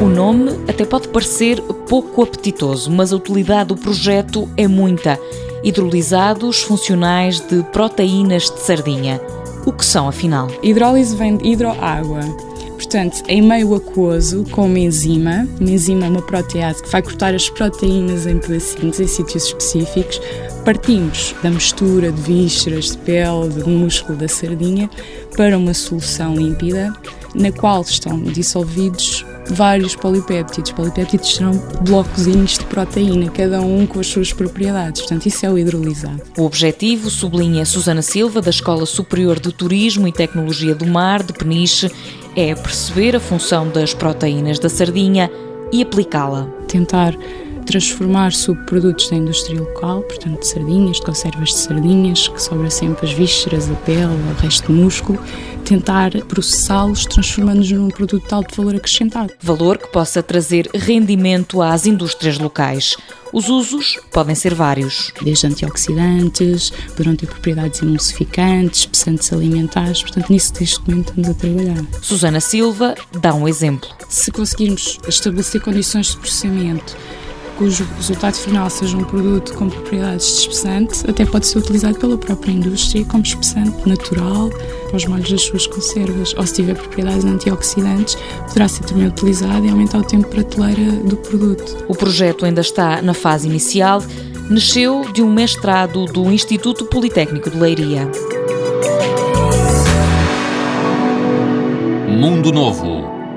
O nome até pode parecer pouco apetitoso, mas a utilidade do projeto é muita. Hidrolisados funcionais de proteínas de sardinha. O que são, afinal? Hidrólise vem de hidroágua. Portanto, em meio aquoso, com uma enzima, uma enzima é uma protease que vai cortar as proteínas em pedacinhos em sítios específicos, partimos da mistura de vísceras, de pele, de músculo da sardinha para uma solução límpida, na qual estão dissolvidos vários polipéptidos. Polipéptidos serão blocozinhos de proteína, cada um com as suas propriedades. Portanto, isso é o hidrolisado. O objetivo, sublinha Susana Silva, da Escola Superior de Turismo e Tecnologia do Mar, de Peniche, é perceber a função das proteínas da sardinha e aplicá-la. Tentar transformar subprodutos da indústria local, portanto, de sardinhas, de conservas de sardinhas, que sobra sempre as vísceras, a pele, o resto do músculo, tentar processá-los, transformando-os num produto de alto valor acrescentado. Valor que possa trazer rendimento às indústrias locais. Os usos podem ser vários. Desde antioxidantes, poderão ter propriedades emulsificantes, espessantes alimentares, portanto, nisso neste momento estamos a trabalhar. Susana Silva dá um exemplo. Se conseguirmos estabelecer condições de processamento cujo resultado final seja um produto com propriedades de espessante, até pode ser utilizado pela própria indústria como espessante natural para os molhos das suas conservas. Ou se tiver propriedades antioxidantes, poderá ser também utilizado e aumentar o tempo de prateleira do produto. O projeto ainda está na fase inicial. Nasceu de um mestrado do Instituto Politécnico de Leiria. Mundo Novo